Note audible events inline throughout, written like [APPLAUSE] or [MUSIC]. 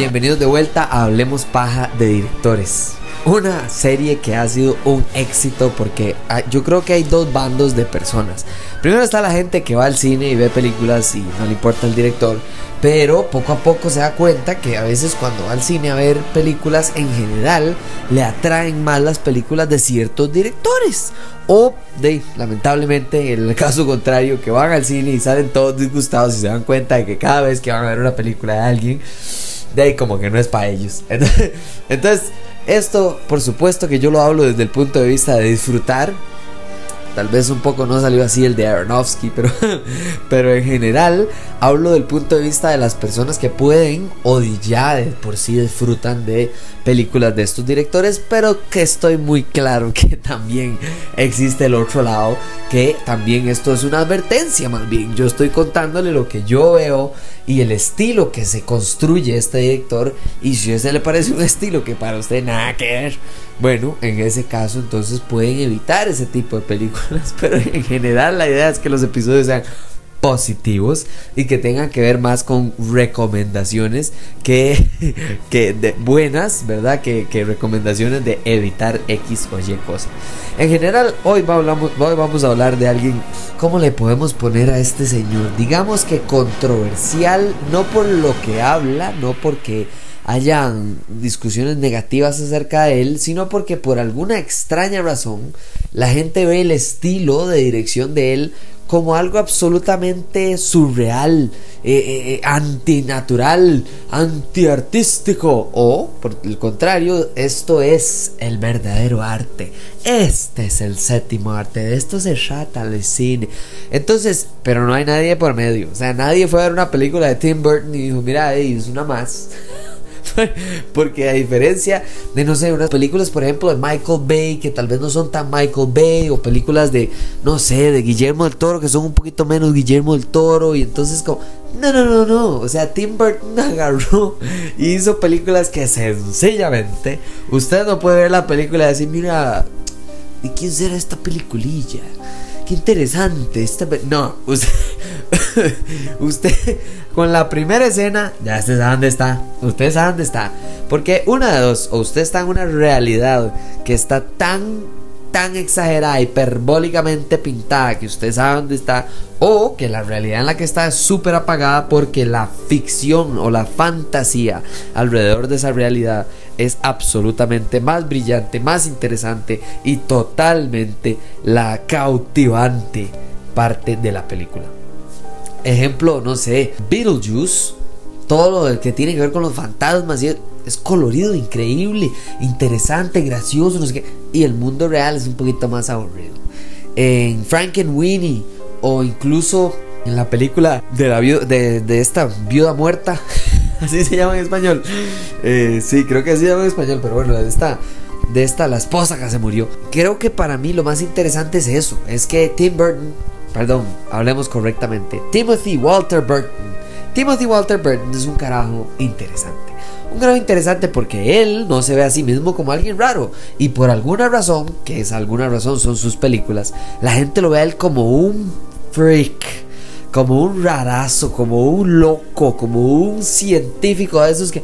Bienvenidos de vuelta a Hablemos Paja de Directores. Una serie que ha sido un éxito porque yo creo que hay dos bandos de personas. Primero está la gente que va al cine y ve películas y no le importa el director, pero poco a poco se da cuenta que a veces cuando va al cine a ver películas en general le atraen más las películas de ciertos directores. O de, lamentablemente, en el caso contrario, que van al cine y salen todos disgustados y se dan cuenta de que cada vez que van a ver una película de alguien, de ahí como que no es para ellos. [LAUGHS] Entonces, esto, por supuesto que yo lo hablo desde el punto de vista de disfrutar. Tal vez un poco no salió así el de Aronofsky, pero, [LAUGHS] pero en general hablo del punto de vista de las personas que pueden o ya de por sí disfrutan de películas de estos directores, pero que estoy muy claro que [LAUGHS] también existe el otro lado, que también esto es una advertencia más bien. Yo estoy contándole lo que yo veo y el estilo que se construye este director y si a ese le parece un estilo que para usted nada que ver, bueno, en ese caso entonces pueden evitar ese tipo de películas, [LAUGHS] pero en general la idea es que los episodios sean positivos y que tengan que ver más con recomendaciones que, [LAUGHS] que de buenas, ¿verdad? Que, que, recomendaciones de evitar X o Y cosas. En general, hoy hoy vamos a hablar de alguien, ¿cómo le podemos poner a este señor? Digamos que controversial, no por lo que habla, no porque hayan discusiones negativas acerca de él, sino porque por alguna extraña razón la gente ve el estilo de dirección de él como algo absolutamente surreal, eh, eh, eh, antinatural, antiartístico. O, por el contrario, esto es el verdadero arte. Este es el séptimo arte. De esto se trata el cine. Entonces, pero no hay nadie por medio. O sea, nadie fue a ver una película de Tim Burton y dijo, mira, es una más. Porque a diferencia de, no sé, unas películas, por ejemplo, de Michael Bay, que tal vez no son tan Michael Bay, o películas de, no sé, de Guillermo del Toro, que son un poquito menos Guillermo del Toro, y entonces como, no, no, no, no, o sea, Tim Burton [LAUGHS] agarró y hizo películas que sencillamente, usted no puede ver la película y decir, mira, ¿de quién será esta peliculilla? Qué interesante. Esta... No, usted, [LAUGHS] usted con la primera escena, ya usted sabe dónde está. Usted sabe dónde está. Porque una de dos, o usted está en una realidad que está tan, tan exagerada, hiperbólicamente pintada, que usted sabe dónde está, o que la realidad en la que está es súper apagada porque la ficción o la fantasía alrededor de esa realidad es absolutamente más brillante, más interesante y totalmente la cautivante parte de la película. Ejemplo, no sé, Beetlejuice, todo lo que tiene que ver con los fantasmas es colorido, increíble, interesante, gracioso, no sé qué. Y el mundo real es un poquito más aburrido. En Frankenweenie o incluso en la película de, la de, de esta viuda muerta, [LAUGHS] [LAUGHS] así se llama en español. Eh, sí, creo que así se llama en español, pero bueno, de esta, de esta, la esposa que se murió. Creo que para mí lo más interesante es eso, es que Tim Burton Perdón, hablemos correctamente. Timothy Walter Burton. Timothy Walter Burton es un carajo interesante. Un carajo interesante porque él no se ve a sí mismo como alguien raro. Y por alguna razón, que es alguna razón son sus películas, la gente lo ve a él como un freak. Como un rarazo, como un loco, como un científico de esos que...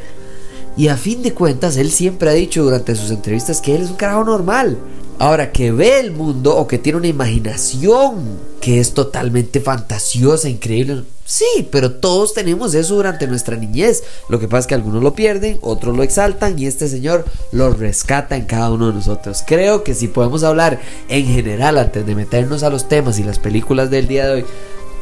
Y a fin de cuentas, él siempre ha dicho durante sus entrevistas que él es un carajo normal. Ahora, que ve el mundo o que tiene una imaginación que es totalmente fantasiosa, increíble. Sí, pero todos tenemos eso durante nuestra niñez. Lo que pasa es que algunos lo pierden, otros lo exaltan y este señor lo rescata en cada uno de nosotros. Creo que si podemos hablar en general antes de meternos a los temas y las películas del día de hoy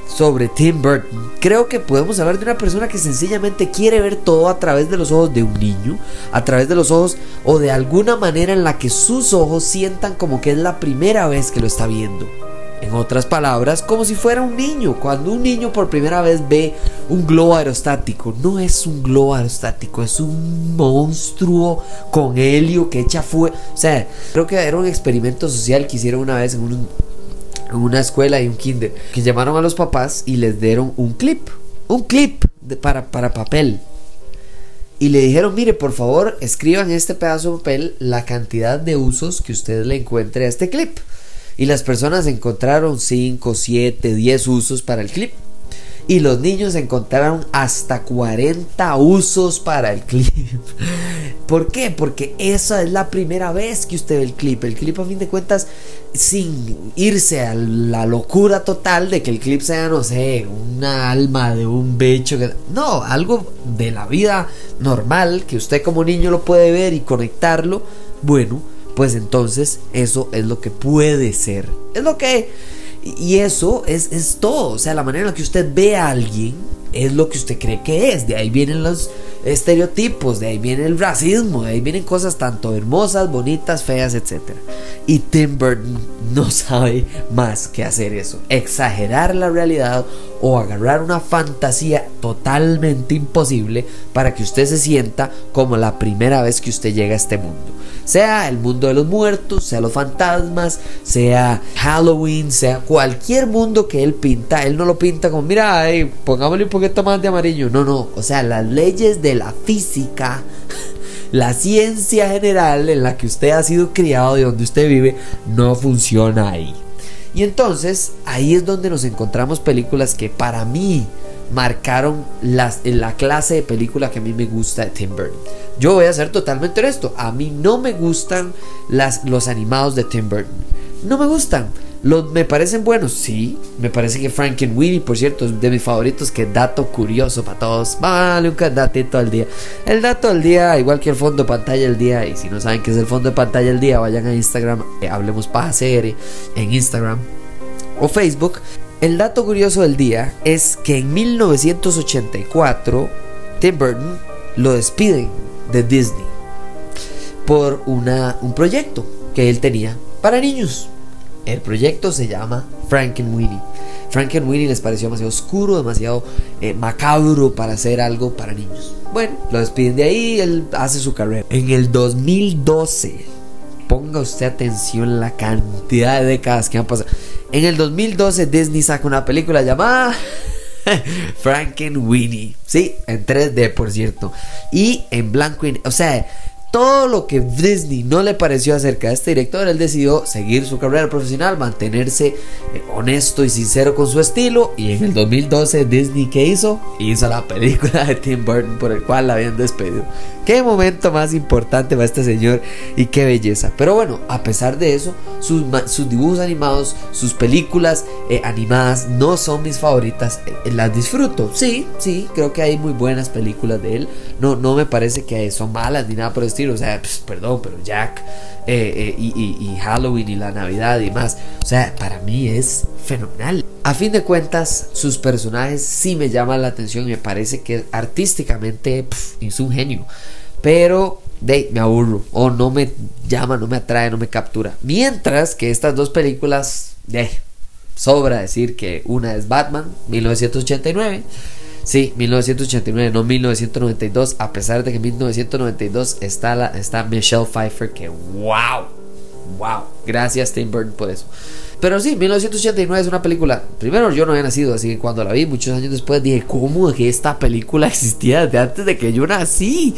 sobre Tim Burton, creo que podemos hablar de una persona que sencillamente quiere ver todo a través de los ojos de un niño, a través de los ojos o de alguna manera en la que sus ojos sientan como que es la primera vez que lo está viendo. En otras palabras, como si fuera un niño. Cuando un niño por primera vez ve un globo aerostático, no es un globo aerostático, es un monstruo con helio que echa fuego. O sea, creo que era un experimento social que hicieron una vez en, un, una escuela y un kinder. Que llamaron a los papás y les dieron un clip. Un clip para, para papel y le dijeron, mire, por favor, escriban en este pedazo de papel la cantidad de usos que usted le encuentre a este clip. Y las personas encontraron 5, 7, 10 usos para el clip. Y los niños encontraron hasta 40 usos para el clip. [LAUGHS] ¿Por qué? Porque esa es la primera vez que usted ve el clip. El clip a fin de cuentas, sin irse a la locura total de que el clip sea, no sé, una alma de un bicho. Que... No, algo de la vida normal que usted como niño lo puede ver y conectarlo. Bueno, pues entonces eso es lo que puede ser. Es lo que y eso es, es todo. O sea, la manera en la que usted ve a alguien es lo que usted cree que es. De ahí vienen los estereotipos, de ahí viene el racismo, de ahí vienen cosas tanto hermosas, bonitas, feas, etc. Y Tim Burton no [LAUGHS] sabe más que hacer eso. Exagerar la realidad o agarrar una fantasía totalmente imposible para que usted se sienta como la primera vez que usted llega a este mundo. Sea el mundo de los muertos, sea los fantasmas, sea Halloween, sea cualquier mundo que él pinta. Él no lo pinta como, mira, pongámosle un poquito más de amarillo. No, no. O sea, las leyes de la física, [LAUGHS] la ciencia general en la que usted ha sido criado y donde usted vive, no funciona ahí. Y entonces ahí es donde nos encontramos películas que para mí marcaron las, la clase de película que a mí me gusta de Tim Burton. Yo voy a ser totalmente honesto, a mí no me gustan las, los animados de Tim Burton. No me gustan. Los, ¿Me parecen buenos? Sí. Me parece que Frankenweenie, por cierto, es de mis favoritos. Que dato curioso para todos. Vale, un datito al día. El dato al día, igual que el fondo de pantalla del día. Y si no saben qué es el fondo de pantalla del día, vayan a Instagram. Eh, hablemos para serie en Instagram o Facebook. El dato curioso del día es que en 1984 Tim Burton lo despiden de Disney por una, un proyecto que él tenía para niños. El proyecto se llama Frankenweenie. Frankenweenie les pareció demasiado oscuro, demasiado eh, macabro para hacer algo para niños. Bueno, lo despiden de ahí, él hace su carrera. En el 2012, ponga usted atención la cantidad de décadas que han pasado. En el 2012 Disney saca una película llamada [LAUGHS] Frankenweenie. Sí, en 3D por cierto. Y en blanco y... O sea, todo lo que Disney no le pareció acerca de este director, él decidió seguir su carrera profesional, mantenerse eh, honesto y sincero con su estilo. Y en el 2012, Disney, ¿qué hizo? Hizo la película de Tim Burton por el cual la habían despedido. Qué momento más importante para este señor y qué belleza. Pero bueno, a pesar de eso, sus, dibujos animados, sus películas eh, animadas no son mis favoritas. Eh, las disfruto, sí, sí, creo que hay muy buenas películas de él. No, no me parece que son malas ni nada por el estilo. O sea, pues, perdón, pero Jack eh, y, y Halloween y la Navidad y más. O sea, para mí es fenomenal. A fin de cuentas, sus personajes sí me llaman la atención y me parece que artísticamente es un genio. Pero de, me aburro o no me llama, no me atrae, no me captura. Mientras que estas dos películas, de, sobra decir que una es Batman, 1989. Sí, 1989, no 1992, a pesar de que en 1992 está, la, está Michelle Pfeiffer, que wow, wow, gracias Tim Burton por eso. Pero sí, 1989 es una película. Primero, yo no había nacido, así que cuando la vi muchos años después dije, ¿cómo que esta película [LAUGHS] existía desde antes de que yo nací?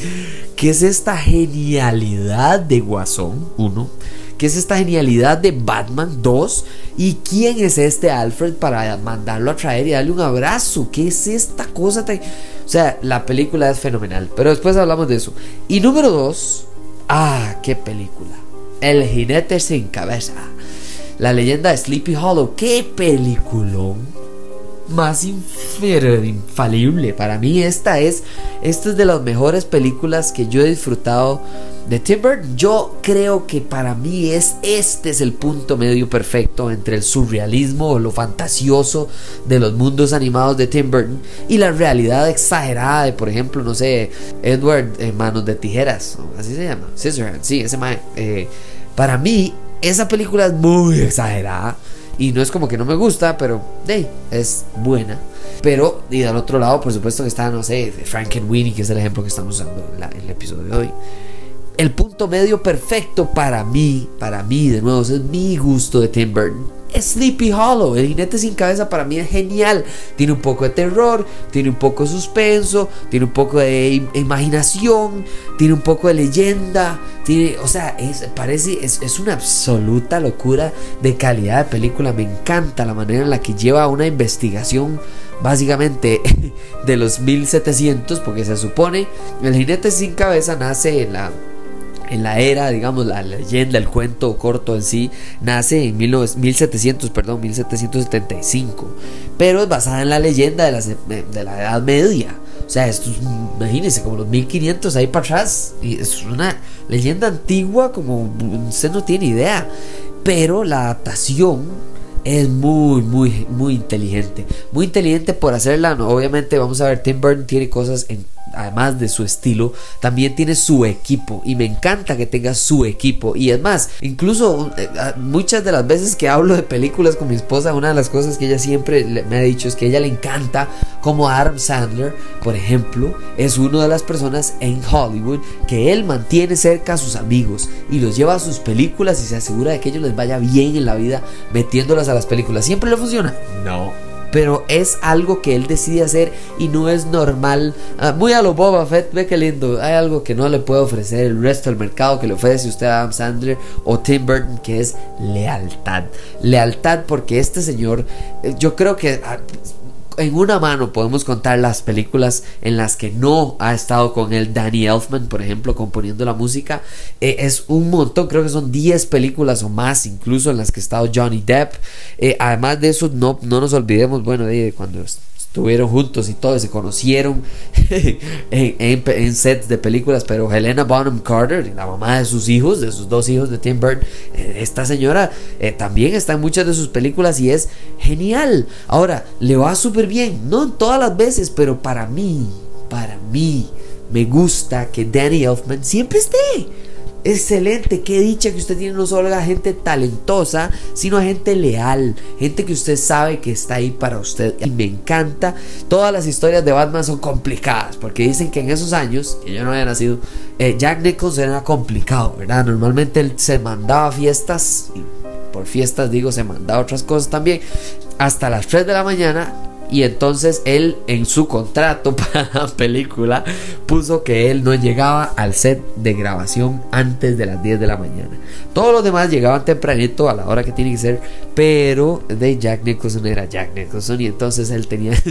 ¿Qué es esta genialidad de Guasón 1? que es esta genialidad de Batman 2. ¿Y quién es este Alfred para mandarlo a traer y darle un abrazo? ¿Qué es esta cosa? O sea, la película es fenomenal, pero después hablamos de eso. Y número 2, ah, qué película. El jinete sin cabeza. La leyenda de Sleepy Hollow. ¡Qué peliculón! más infalible. Para mí esta es, esta es de las mejores películas que yo he disfrutado de Tim Burton. Yo creo que para mí es, este es el punto medio perfecto entre el surrealismo o lo fantasioso de los mundos animados de Tim Burton y la realidad exagerada de, por ejemplo, no sé, Edward en Manos de Tijeras. Así se llama. Scissorhands. Sí, ese. Eh, para mí esa película es muy exagerada Y no es como que no me gusta, pero hey, es buena. Pero, y del otro lado, por supuesto que está, no sé, Frankenweenie, que es el ejemplo que estamos usando en, el episodio de hoy. El punto medio perfecto para mí, para mí, de nuevo, es mi gusto de Tim Burton Sleepy Hollow. El jinete sin cabeza para mí es genial. Tiene un poco de terror, tiene un poco de suspenso, tiene un poco de imaginación, tiene un poco de leyenda. Tiene, o sea, es, parece, es, es una absoluta locura de calidad de película. Me encanta la manera en la que lleva una investigación básicamente [LAUGHS] de los 1700, porque se supone el jinete sin cabeza nace en la en la era, digamos, la leyenda, el cuento corto en sí, nace en 1700, perdón, 1775, pero es basada en la leyenda de la, de la Edad Media. O sea, esto es, imagínense, como los 1500 ahí para atrás. Y es una leyenda antigua como usted no tiene idea. Pero la adaptación es muy, muy, muy inteligente. Muy inteligente por hacerla. obviamente, vamos a ver, Tim Burton tiene cosas en además de su estilo, también tiene su equipo y me encanta que tenga su equipo. Y es más, incluso eh, muchas de las veces que hablo de películas con mi esposa, una de las cosas que ella siempre me ha dicho es que ella le encanta como Adam Sandler, por ejemplo, es una de las personas en Hollywood que él mantiene cerca a sus amigos y los lleva a sus películas y se asegura de que ellos les vaya bien en la vida metiéndolas a las películas. ¿Siempre le funciona? No pero es algo que él decide hacer y no es normal. Ah, muy a lo Boba Fett, ve que lindo. Hay algo que no le puede ofrecer el resto del mercado que le ofrece usted a Adam Sandler o Tim Burton, que es lealtad. Lealtad porque este señor, eh, yo creo que ah, en una mano podemos contar las películas en las que no ha estado con él Danny Elfman, por ejemplo, componiendo la música. Eh, es un montón, creo que son 10 películas o más, incluso en las que ha estado Johnny Depp. Eh, además de eso, no, no nos olvidemos, bueno, de cuando estuvieron juntos y todo, se conocieron [LAUGHS] en, sets de películas, pero Helena Bonham Carter, la mamá de sus hijos, de sus dos hijos de Tim Burton, eh, esta señora eh, también está en muchas de sus películas y es genial. Ahora, le va súper bien, no todas las veces, pero para mí, para mí, me gusta que Danny Elfman siempre esté. Excelente, qué dicha que usted tiene no solo a gente talentosa, sino a gente leal, gente que usted sabe que está ahí para usted. Y me encanta, todas las historias de Batman son complicadas, porque dicen que en esos años, que yo no había nacido, eh, Jack Nicholson era complicado, ¿verdad? Normalmente él se mandaba fiestas, y por fiestas digo, se mandaba otras cosas también, hasta las 3 de la mañana y entonces él en su contrato [LAUGHS] para la película puso que él no llegaba al set de grabación antes de las 10 de la mañana. Todos los demás llegaban tempranito a la hora que tiene que ser, pero de Jack Nicholson era Jack Nicholson y entonces él tenía [LAUGHS]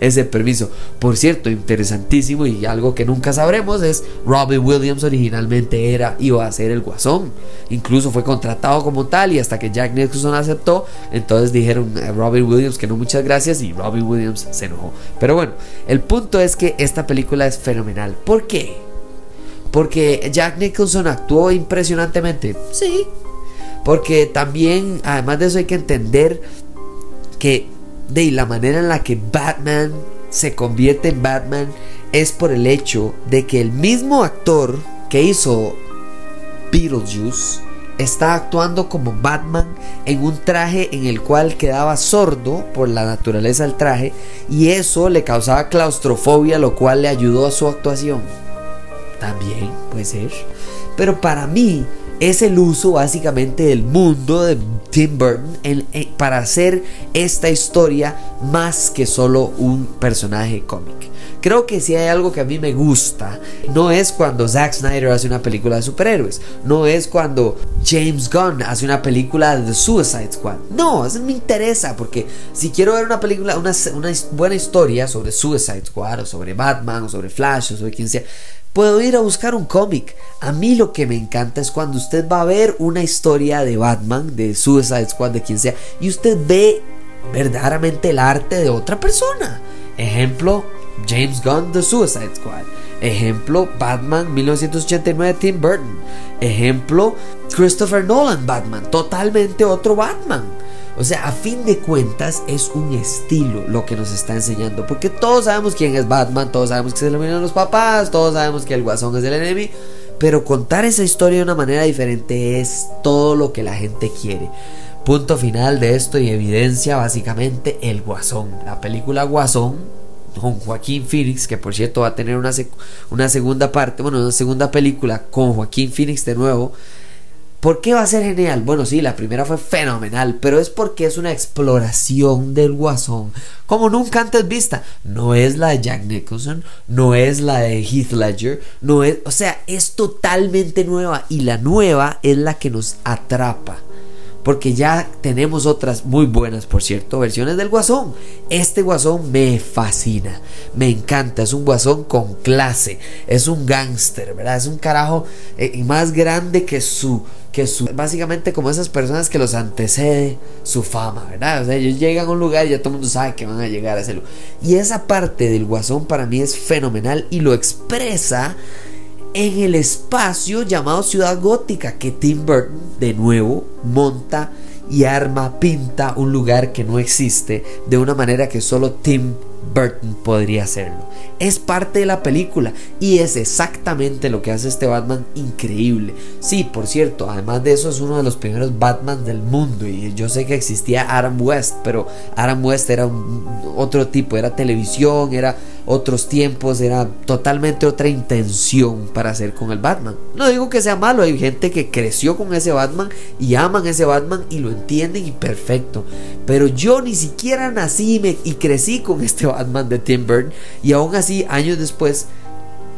ese, permiso. Por cierto, interesantísimo y algo que nunca sabremos es Robin Williams originalmente era iba a ser el guasón. Incluso fue contratado como tal y hasta que Jack Nicholson aceptó, entonces dijeron a Robin Williams que no muchas gracias y Robbie Williams se enojó. Pero bueno, el punto es que esta película es fenomenal. ¿Por qué? Porque Jack Nicholson actuó impresionantemente. Sí. Porque también, además de eso, hay que entender que de la manera en la que Batman se convierte en Batman es por el hecho de que el mismo actor que hizo Beetlejuice está actuando como Batman en un traje en el cual quedaba sordo por la naturaleza del traje y eso le causaba claustrofobia, lo cual le ayudó a su actuación. También puede ser. Pero para mí es el uso básicamente del mundo de Tim Burton para hacer esta historia más que solo un personaje cómic. Creo que si hay algo que a mí me gusta, no es cuando Zack Snyder hace una película de superhéroes, no es cuando James Gunn hace una película de The Suicide Squad. No, eso me interesa porque si quiero ver una película, una, una buena historia sobre Suicide Squad o sobre Batman o sobre Flash o sobre quien sea, puedo ir a buscar un cómic. A mí lo que me encanta es cuando usted va a ver una historia de Batman, de Suicide Squad, de quien sea, y usted ve verdaderamente el arte de otra persona. Ejemplo, James Gunn The Suicide Squad. Ejemplo, Batman 1989 Tim Burton. Ejemplo, Christopher Nolan Batman. Totalmente otro Batman. O sea, a fin de cuentas es un estilo lo que nos está enseñando. Porque todos sabemos quién es Batman, todos sabemos que se eliminan los papás, todos sabemos que el guasón es el enemigo. Pero contar esa historia de una manera diferente es todo lo que la gente quiere. Punto final de esto y evidencia básicamente el Guasón. La película Guasón con Joaquín Phoenix, que por cierto va a tener una, una segunda parte, bueno, una segunda película con Joaquín Phoenix de nuevo. ¿Por qué va a ser genial? Bueno, sí, la primera fue fenomenal, pero es porque es una exploración del guasón como nunca antes vista. No es la de Jack Nicholson, no es la de Heath Ledger, no es, o sea, es totalmente nueva y la nueva es la que nos atrapa porque ya tenemos otras muy buenas, por cierto, versiones del Guasón. Este Guasón me fascina, me encanta, es un Guasón con clase, es un gángster, ¿verdad? Es un carajo eh, más grande que su que su, básicamente como esas personas que los antecede su fama, ¿verdad? O sea, ellos llegan a un lugar y ya todo el mundo sabe que van a llegar a ese. Y esa parte del guasón para mí es fenomenal y lo expresa en el espacio llamado Ciudad Gótica que Tim Burton de nuevo monta y arma, pinta un lugar que no existe de una manera que solo Tim Burton podría hacerlo. Es parte de la película y es exactamente lo que hace este Batman increíble. Sí, por cierto, además de eso es uno de los primeros Batman del mundo y yo sé que existía Adam West, pero Adam West era otro tipo, era televisión, era otros tiempos, era totalmente otra intención para hacer con el Batman. No digo que sea malo, hay gente que creció con ese Batman y aman ese Batman y lo entienden y perfecto. Pero yo ni siquiera nací y, crecí con este Batman de Tim Burton y aún así años después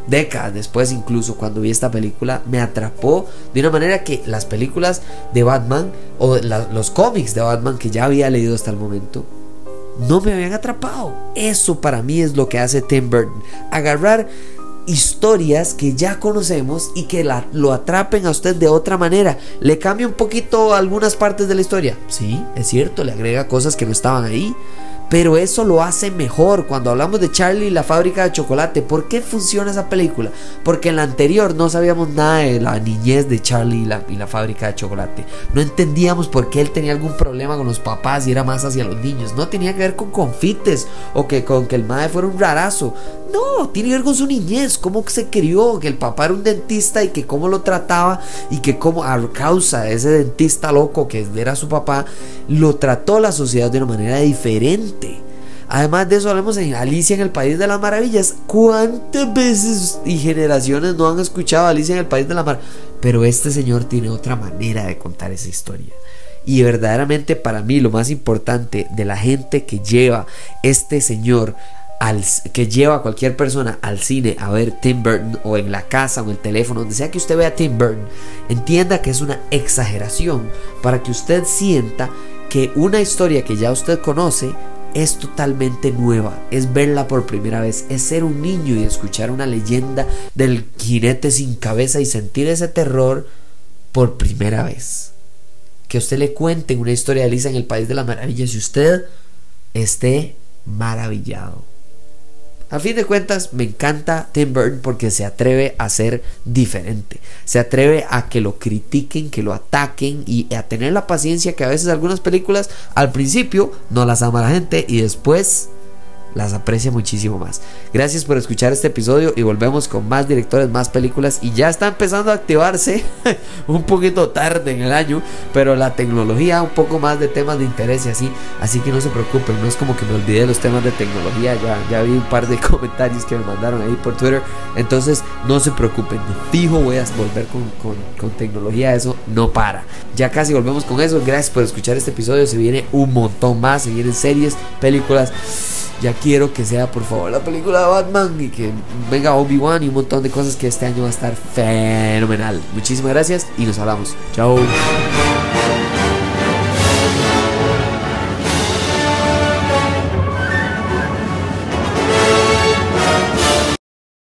décadas después incluso cuando vi esta película me atrapó de una manera que las películas de Batman o los cómics de Batman que ya había leído hasta el momento no me habían atrapado. Eso para mí es lo que hace Tim Burton. Agarrar historias que ya conocemos y que la, lo atrapen a usted de otra manera. Le cambia un poquito algunas partes de la historia. Sí, es cierto, le agrega cosas que no estaban ahí. Pero eso lo hace mejor cuando hablamos de Charlie y la fábrica de chocolate. ¿Por qué funciona esa película? Porque en la anterior no sabíamos nada de la niñez de Charlie y la, y la fábrica de chocolate. No entendíamos por qué él tenía algún problema con los papás y era más hacia los niños. No tenía que ver con confites o que con que el madre fuera un rarazo. No, tiene que ver con su niñez, cómo se crió, que el papá era un dentista y que cómo lo trataba y que cómo a causa de ese dentista loco que era su papá, lo trató la sociedad de una manera diferente. Además de eso, hablamos en Alicia en el País de las Maravillas. ¿Cuántas veces y generaciones no han escuchado Alicia en el País de las Maravillas? Pero este señor tiene otra manera de contar esa historia. Y verdaderamente para mí lo más importante de la gente que lleva este señor que lleva a cualquier persona al cine a ver Tim Burton o en la casa o en el teléfono, donde sea que usted vea Tim Burton, entienda que es una exageración para que usted sienta que una historia que ya usted conoce es totalmente nueva, es verla por primera vez, es ser un niño y escuchar una leyenda del jinete sin cabeza y sentir ese terror por primera vez. Que usted le cuente una historia de Alicia en el País de las Maravillas y usted esté maravillado. A fin de cuentas, me encanta Tim Burton porque se atreve a ser diferente. Se atreve a que lo critiquen, que lo ataquen y a tener la paciencia que a veces algunas películas al principio no las ama la gente y después las aprecia muchísimo más. Gracias por escuchar este episodio y volvemos con más directores, más películas. Y ya está empezando a activarse [LAUGHS] un poquito tarde en el año, pero la tecnología, un poco más de temas de interés y así, así que no se preocupen, no es como que me olvidé de los temas de tecnología, ya, ya vi un par de [LAUGHS] comentarios que me mandaron ahí por Twitter, entonces no se preocupen, fijo voy a volver con, con, con tecnología, eso no para. Ya casi volvemos con eso, gracias por escuchar este episodio, se viene un montón más, se vienen series, películas ya quiero que sea por favor la película de Batman y que venga Obi-Wan y un montón de cosas que este año va a estar fenomenal. Muchísimas gracias y nos hablamos. Chao.